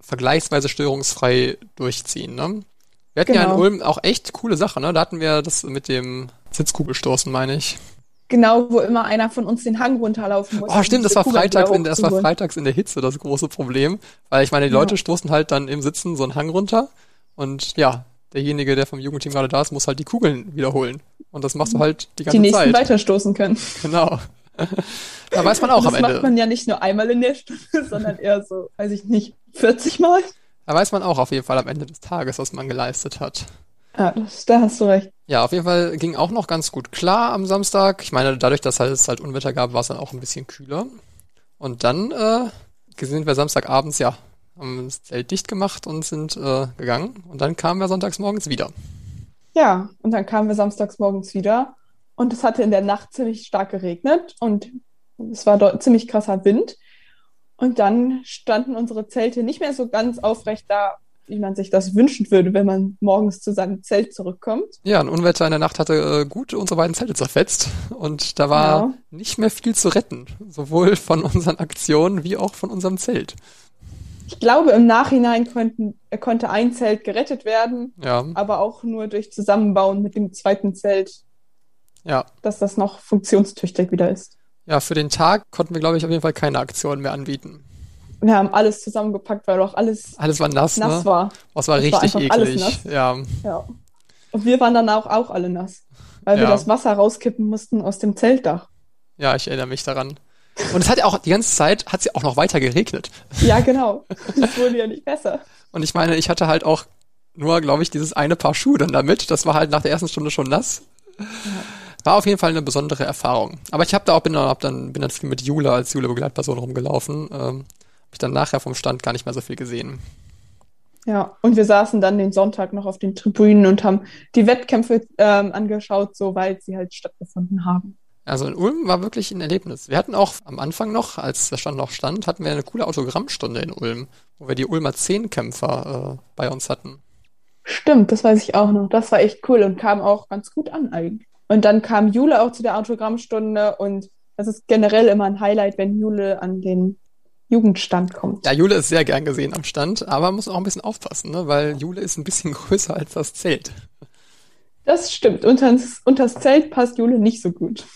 vergleichsweise störungsfrei durchziehen. Ne? Wir hatten genau. ja in genau. Ulm auch echt coole Sachen. Ne? Da hatten wir das mit dem Sitzkugelstoßen, meine ich. Genau, wo immer einer von uns den Hang runterlaufen muss. Oh, stimmt, das war, Freitags in, das war freitags in der Hitze das große Problem. Weil ich meine, die Leute ja. stoßen halt dann im Sitzen so einen Hang runter und ja, derjenige, der vom Jugendteam gerade da ist, muss halt die Kugeln wiederholen. Und das machst du halt die ganze Zeit. Die nächsten Zeit. weiterstoßen können. *laughs* Genau. Da weiß man auch am Ende. Das macht man ja nicht nur einmal in der Stunde, *laughs* sondern eher so, weiß ich nicht, 40 Mal. Da weiß man auch auf jeden Fall am Ende des Tages, was man geleistet hat. Ja, das, da hast du recht. Ja, auf jeden Fall ging auch noch ganz gut klar am Samstag. Ich meine, dadurch, dass halt es halt Unwetter gab, war es dann auch ein bisschen kühler. Und dann äh, sind wir Samstagabends ja haben das Zelt dicht gemacht und sind äh, gegangen. Und dann kamen wir sonntags morgens wieder. Ja, und dann kamen wir samstags morgens wieder. Und es hatte in der Nacht ziemlich stark geregnet und es war dort ziemlich krasser Wind. Und dann standen unsere Zelte nicht mehr so ganz aufrecht da, wie man sich das wünschen würde, wenn man morgens zu seinem Zelt zurückkommt. Ja, ein Unwetter in der Nacht hatte äh, gut unsere beiden Zelte zerfetzt und da war ja. nicht mehr viel zu retten, sowohl von unseren Aktionen wie auch von unserem Zelt. Ich glaube, im Nachhinein konnten, konnte ein Zelt gerettet werden, ja. aber auch nur durch Zusammenbauen mit dem zweiten Zelt, ja. dass das noch funktionstüchtig wieder ist. Ja, für den Tag konnten wir, glaube ich, auf jeden Fall keine Aktion mehr anbieten. Wir haben alles zusammengepackt, weil auch alles, alles war nass, nass ne? war. Es war das richtig war eklig. Ja. ja. Und wir waren dann auch, auch alle nass, weil ja. wir das Wasser rauskippen mussten aus dem Zeltdach. Ja, ich erinnere mich daran. Und es hat ja auch die ganze Zeit hat sie auch noch weiter geregnet. Ja, genau. Das wurde ja nicht besser. Und ich meine, ich hatte halt auch nur, glaube ich, dieses eine Paar Schuhe dann damit. Das war halt nach der ersten Stunde schon nass. War auf jeden Fall eine besondere Erfahrung. Aber ich habe da auch bin dann, hab dann bin dann viel mit Jule als Jule Begleitperson rumgelaufen. Ähm, habe ich dann nachher vom Stand gar nicht mehr so viel gesehen. Ja, und wir saßen dann den Sonntag noch auf den Tribünen und haben die Wettkämpfe ähm, angeschaut, soweit sie halt stattgefunden haben. Also in Ulm war wirklich ein Erlebnis. Wir hatten auch am Anfang noch, als der Stand noch stand, hatten wir eine coole Autogrammstunde in Ulm, wo wir die Ulmer Zehnkämpfer äh, bei uns hatten. Stimmt, das weiß ich auch noch. Das war echt cool und kam auch ganz gut an eigentlich. Und dann kam Jule auch zu der Autogrammstunde und das ist generell immer ein Highlight, wenn Jule an den Jugendstand kommt. Ja, Jule ist sehr gern gesehen am Stand, aber muss auch ein bisschen aufpassen, ne? weil Jule ist ein bisschen *laughs* größer als das Zelt. Das stimmt. Unters, unters Zelt passt Jule nicht so gut.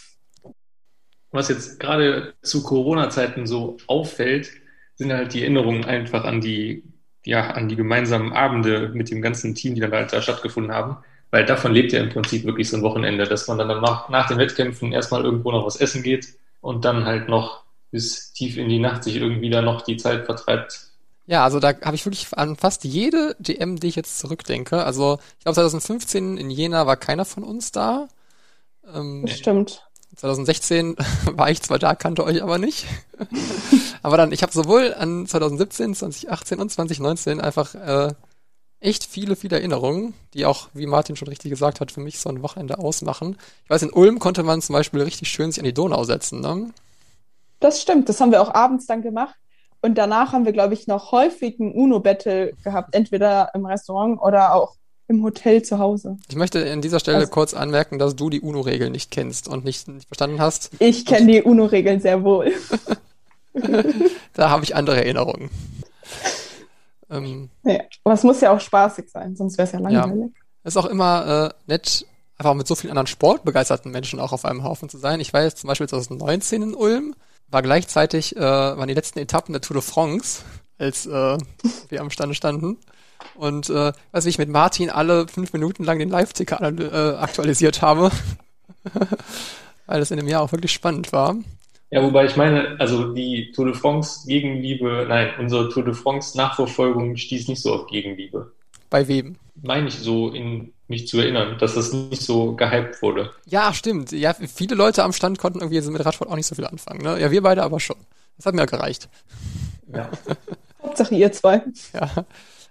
Was jetzt gerade zu Corona-Zeiten so auffällt, sind halt die Erinnerungen einfach an die, ja, an die gemeinsamen Abende mit dem ganzen Team, die dann halt da stattgefunden haben. Weil davon lebt ja im Prinzip wirklich so ein Wochenende, dass man dann nach, nach den Wettkämpfen erstmal irgendwo noch was essen geht und dann halt noch bis tief in die Nacht sich irgendwie da noch die Zeit vertreibt, ja, also da habe ich wirklich an fast jede DM, die ich jetzt zurückdenke. Also ich glaube 2015 in Jena war keiner von uns da. Ähm, das stimmt. 2016 *laughs* war ich zwar da, kannte euch aber nicht. *laughs* aber dann, ich habe sowohl an 2017, 2018 und 2019 einfach äh, echt viele, viele Erinnerungen, die auch, wie Martin schon richtig gesagt hat, für mich so ein Wochenende ausmachen. Ich weiß, in Ulm konnte man zum Beispiel richtig schön sich an die Donau setzen. Ne? Das stimmt, das haben wir auch abends dann gemacht. Und danach haben wir, glaube ich, noch häufig ein UNO-Battle gehabt, entweder im Restaurant oder auch im Hotel zu Hause. Ich möchte an dieser Stelle also, kurz anmerken, dass du die UNO-Regeln nicht kennst und nicht, nicht verstanden hast. Ich kenne die UNO-Regeln sehr wohl. *laughs* da habe ich andere Erinnerungen. ähm, ja, aber es muss ja auch spaßig sein, sonst wäre es ja langweilig. Ja. Es ist auch immer äh, nett, einfach mit so vielen anderen sportbegeisterten Menschen auch auf einem Haufen zu sein. Ich war jetzt zum Beispiel 2019 in Ulm war gleichzeitig, äh, waren die letzten Etappen der Tour de France, als äh, *laughs* wir am Stande standen. Und äh, weiß ich mit Martin alle fünf Minuten lang den Live-Ticker äh, aktualisiert habe. *laughs* Weil das in dem Jahr auch wirklich spannend war. Ja, wobei ich meine, also die Tour de France Gegenliebe, nein, unsere Tour de France Nachverfolgung stieß nicht so auf Gegenliebe. Bei wem? Meine ich so in mich zu erinnern, dass das nicht so gehypt wurde. Ja, stimmt. Ja, viele Leute am Stand konnten irgendwie mit Radsport auch nicht so viel anfangen. Ne? Ja, wir beide aber schon. Das hat mir gereicht. Ja. *laughs* Hauptsache ihr zwei. Ja.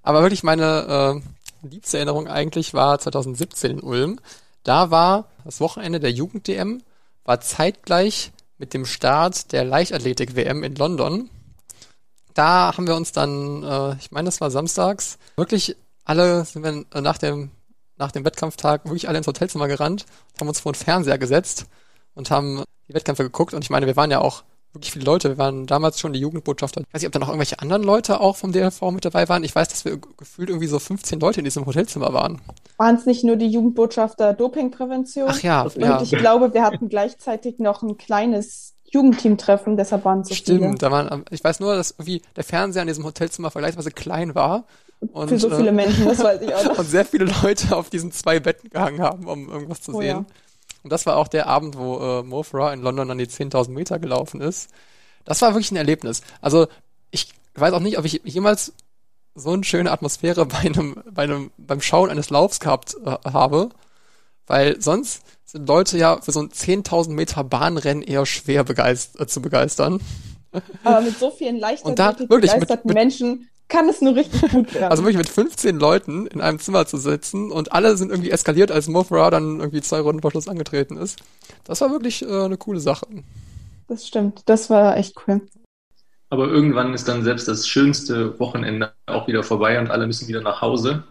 Aber wirklich meine äh, liebste Erinnerung eigentlich war 2017 in Ulm. Da war das Wochenende der Jugend-DM, war zeitgleich mit dem Start der Leichtathletik-WM in London. Da haben wir uns dann, äh, ich meine, das war samstags, wirklich alle sind wir nach dem nach dem Wettkampftag wirklich alle ins Hotelzimmer gerannt, haben uns vor den Fernseher gesetzt und haben die Wettkämpfe geguckt. Und ich meine, wir waren ja auch wirklich viele Leute. Wir waren damals schon die Jugendbotschafter. Ich weiß nicht, ob da noch irgendwelche anderen Leute auch vom DLV mit dabei waren. Ich weiß, dass wir gefühlt irgendwie so 15 Leute in diesem Hotelzimmer waren. Waren es nicht nur die Jugendbotschafter Dopingprävention? Ach ja, Und ja. ich glaube, wir hatten gleichzeitig noch ein kleines Jugendteamtreffen, deshalb waren es so Stimmt, viele. da waren, ich weiß nur, dass irgendwie der Fernseher in diesem Hotelzimmer vergleichsweise klein war und, Für so viele äh, Menschen, das weiß ich auch *laughs* noch. Und sehr viele Leute auf diesen zwei Betten gehangen haben, um irgendwas zu oh, sehen. Ja. Und das war auch der Abend, wo äh, Mo Farah in London an die 10.000 Meter gelaufen ist. Das war wirklich ein Erlebnis. Also ich weiß auch nicht, ob ich jemals so eine schöne Atmosphäre *laughs* bei einem, bei einem, beim Schauen eines Laufs gehabt äh, habe, weil sonst sind Leute ja für so ein 10.000 Meter Bahnrennen eher schwer begeist äh, zu begeistern. Aber mit so vielen leichtathletik begeisterten Menschen kann es nur richtig gut *laughs* werden. Also wirklich mit 15 Leuten in einem Zimmer zu sitzen und alle sind irgendwie eskaliert, als Mothra dann irgendwie zwei Runden vor Schluss angetreten ist. Das war wirklich äh, eine coole Sache. Das stimmt, das war echt cool. Aber irgendwann ist dann selbst das schönste Wochenende auch wieder vorbei und alle müssen wieder nach Hause.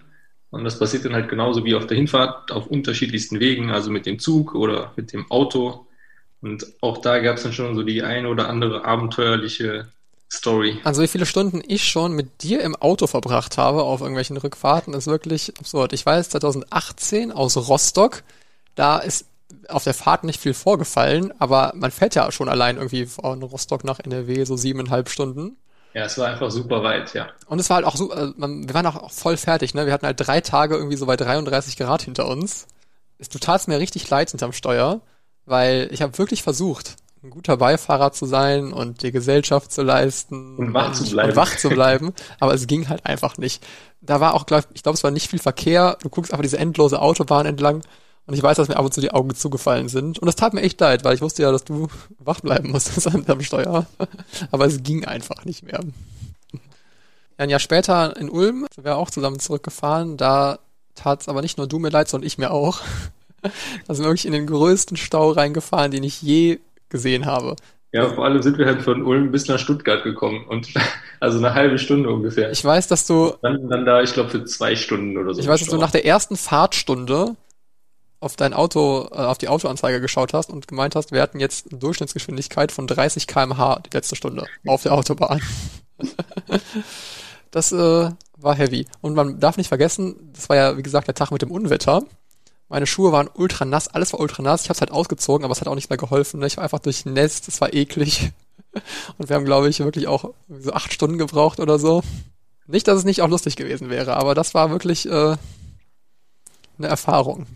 Und das passiert dann halt genauso wie auf der Hinfahrt auf unterschiedlichsten Wegen, also mit dem Zug oder mit dem Auto. Und auch da gab es dann schon so die eine oder andere abenteuerliche Story. Also wie viele Stunden ich schon mit dir im Auto verbracht habe auf irgendwelchen Rückfahrten, ist wirklich absurd. Ich weiß, 2018 aus Rostock, da ist auf der Fahrt nicht viel vorgefallen, aber man fährt ja schon allein irgendwie von Rostock nach NRW so siebeneinhalb Stunden. Ja, es war einfach super weit, ja. Und es war halt auch so, äh, wir waren auch voll fertig, ne? Wir hatten halt drei Tage irgendwie so bei 33 Grad hinter uns. Du tat's mir richtig leid hinterm Steuer, weil ich habe wirklich versucht, ein guter Beifahrer zu sein und die Gesellschaft zu leisten und wach, und, zu, bleiben. Und wach zu bleiben. aber es ging halt einfach nicht. Da war auch, glaub, ich glaube, es war nicht viel Verkehr. Du guckst einfach diese endlose Autobahn entlang und ich weiß, dass mir ab und zu die Augen zugefallen sind. Und das tat mir echt leid, weil ich wusste ja, dass du *laughs* wach bleiben musstest *laughs* am Steuer. aber es ging einfach nicht mehr. Ein Jahr später in Ulm sind wir auch zusammen zurückgefahren. Da tat es aber nicht nur du mir leid, sondern ich mir auch. *laughs* Da sind wir wirklich in den größten Stau reingefahren, den ich je gesehen habe. Ja, vor allem sind wir halt von Ulm bis nach Stuttgart gekommen und *laughs* also eine halbe Stunde ungefähr. Ich weiß, dass du dann, dann da, ich glaube für zwei Stunden oder so. Ich weiß, dass du nach der ersten Fahrtstunde auf dein Auto, äh, auf die Autoanzeige geschaut hast und gemeint hast, wir hatten jetzt eine Durchschnittsgeschwindigkeit von 30 km/h die letzte Stunde auf der Autobahn. *laughs* das äh, war heavy. Und man darf nicht vergessen, das war ja wie gesagt der Tag mit dem Unwetter. Meine Schuhe waren ultra nass, alles war ultra nass. Ich habe es halt ausgezogen, aber es hat auch nicht mehr geholfen. Ne? Ich war einfach durchnässt, es war eklig. *laughs* Und wir haben, glaube ich, wirklich auch so acht Stunden gebraucht oder so. Nicht, dass es nicht auch lustig gewesen wäre, aber das war wirklich äh, eine Erfahrung.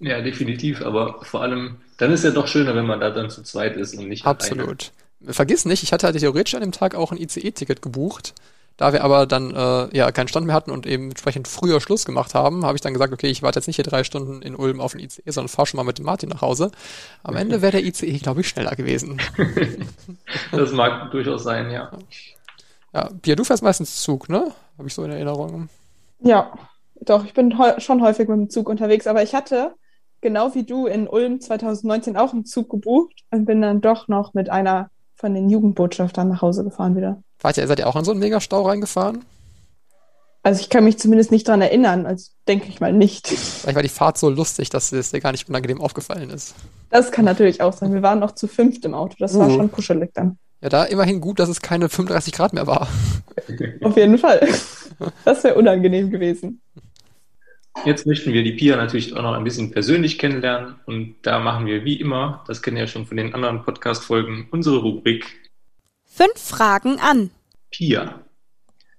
Ja, definitiv, aber vor allem, dann ist ja doch schöner, wenn man da dann zu zweit ist und nicht Absolut. Alleine. Vergiss nicht, ich hatte halt theoretisch an dem Tag auch ein ICE-Ticket gebucht. Da wir aber dann äh, ja keinen Stand mehr hatten und eben entsprechend früher Schluss gemacht haben, habe ich dann gesagt, okay, ich warte jetzt nicht hier drei Stunden in Ulm auf den ICE, sondern fahre schon mal mit dem Martin nach Hause. Am Ende wäre der ICE, glaube ich, schneller gewesen. *laughs* das mag durchaus sein, ja. Ja, Pia, du fährst meistens Zug, ne? Habe ich so in Erinnerung. Ja, doch, ich bin schon häufig mit dem Zug unterwegs, aber ich hatte genau wie du in Ulm 2019 auch einen Zug gebucht und bin dann doch noch mit einer von den Jugendbotschaftern nach Hause gefahren wieder. Wart ihr, seid ihr auch in so einen Megastau reingefahren? Also ich kann mich zumindest nicht dran erinnern, also denke ich mal nicht. Vielleicht war die Fahrt so lustig, dass es dir gar nicht unangenehm aufgefallen ist. Das kann natürlich auch sein. Wir waren noch zu fünft im Auto, das uh. war schon kuschelig dann. Ja, da immerhin gut, dass es keine 35 Grad mehr war. *laughs* Auf jeden Fall. Das wäre unangenehm gewesen. Jetzt möchten wir die Pia natürlich auch noch ein bisschen persönlich kennenlernen und da machen wir wie immer, das kennen ihr ja schon von den anderen Podcast-Folgen, unsere Rubrik Fünf Fragen an. Pia.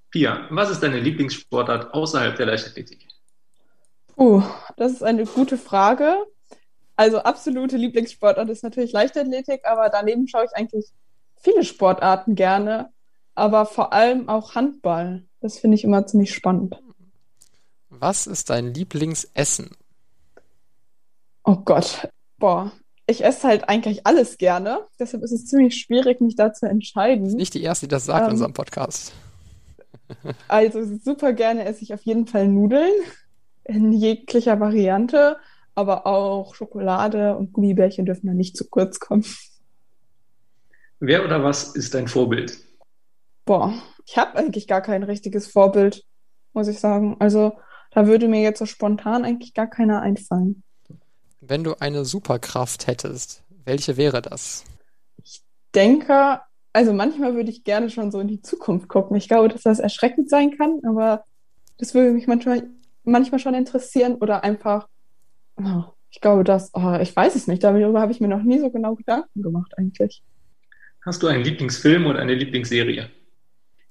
Pia, was ist deine Lieblingssportart außerhalb der Leichtathletik? Uh, das ist eine gute Frage. Also absolute Lieblingssportart ist natürlich Leichtathletik, aber daneben schaue ich eigentlich viele Sportarten gerne, aber vor allem auch Handball. Das finde ich immer ziemlich spannend. Was ist dein Lieblingsessen? Oh Gott, boah, ich esse halt eigentlich alles gerne. Deshalb ist es ziemlich schwierig, mich da zu entscheiden. Nicht die erste, die das sagt ähm, in unserem Podcast. *laughs* Also super gerne esse ich auf jeden Fall Nudeln in jeglicher Variante, aber auch Schokolade und Gummibärchen dürfen da nicht zu kurz kommen. Wer oder was ist dein Vorbild? Boah, ich habe eigentlich gar kein richtiges Vorbild, muss ich sagen. Also da würde mir jetzt so spontan eigentlich gar keiner einfallen. Wenn du eine Superkraft hättest, welche wäre das? Ich denke, also manchmal würde ich gerne schon so in die Zukunft gucken. Ich glaube, dass das erschreckend sein kann, aber das würde mich manchmal, manchmal schon interessieren oder einfach, oh, ich glaube, dass, oh, ich weiß es nicht, darüber habe ich mir noch nie so genau Gedanken gemacht eigentlich. Hast du einen Lieblingsfilm oder eine Lieblingsserie?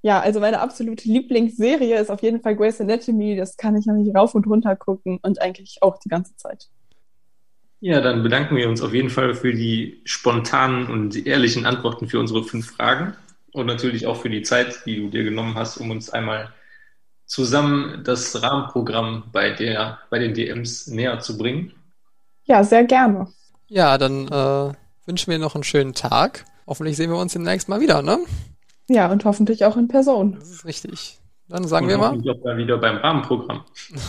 Ja, also meine absolute Lieblingsserie ist auf jeden Fall Grey's Anatomy. Das kann ich nämlich rauf und runter gucken und eigentlich auch die ganze Zeit. Ja, dann bedanken wir uns auf jeden Fall für die spontanen und ehrlichen Antworten für unsere fünf Fragen und natürlich auch für die Zeit, die du dir genommen hast, um uns einmal zusammen das Rahmenprogramm bei, der, bei den DMs näher zu bringen. Ja, sehr gerne. Ja, dann äh, wünschen wir noch einen schönen Tag. Hoffentlich sehen wir uns demnächst mal wieder, ne? Ja, und hoffentlich auch in Person. Das ist richtig. Dann sagen und wir mal. Ich auch wieder beim Rahmenprogramm.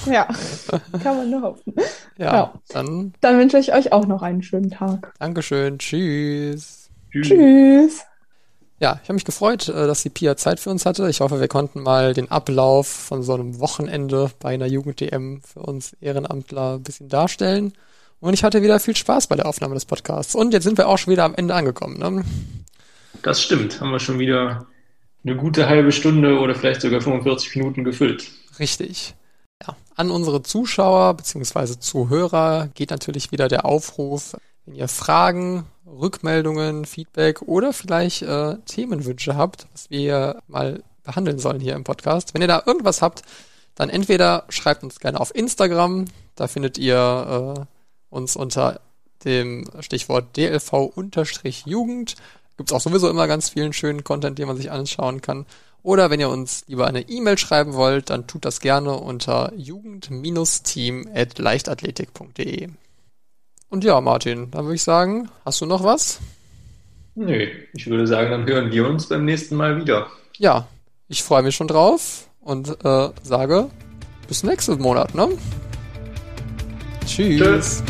Ja, *laughs* kann man nur hoffen. Ja, ja, Dann, dann wünsche ich euch auch noch einen schönen Tag. Dankeschön. Tschüss. Tschüss. Tschüss. Ja, ich habe mich gefreut, äh, dass die Pia Zeit für uns hatte. Ich hoffe, wir konnten mal den Ablauf von so einem Wochenende bei einer Jugend-DM für uns Ehrenamtler ein bisschen darstellen. Und ich hatte wieder viel Spaß bei der Aufnahme des Podcasts. Und jetzt sind wir auch schon wieder am Ende angekommen. Ne? Das stimmt. Haben wir schon wieder eine gute halbe Stunde oder vielleicht sogar 45 Minuten gefüllt. Richtig. An unsere Zuschauer bzw. Zuhörer geht natürlich wieder der Aufruf, wenn ihr Fragen, Rückmeldungen, Feedback oder vielleicht äh, Themenwünsche habt, was wir mal behandeln sollen hier im Podcast. Wenn ihr da irgendwas habt, dann entweder schreibt uns gerne auf Instagram, da findet ihr äh, uns unter dem Stichwort DLV-Jugend Gibt es auch sowieso immer ganz vielen schönen Content, den man sich anschauen kann. Oder wenn ihr uns lieber eine E-Mail schreiben wollt, dann tut das gerne unter jugend-team.leichtathletik.de. Und ja, Martin, dann würde ich sagen, hast du noch was? Nö, ich würde sagen, dann hören wir uns beim nächsten Mal wieder. Ja, ich freue mich schon drauf und äh, sage bis nächsten Monat, ne? Tschüss. Tschüss.